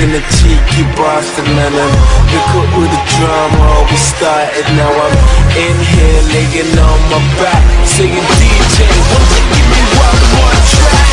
in the cheeky Barcelona. Look up with the drama, we started now. I'm in here laying on my back, singing DJ, won't you give me one more track?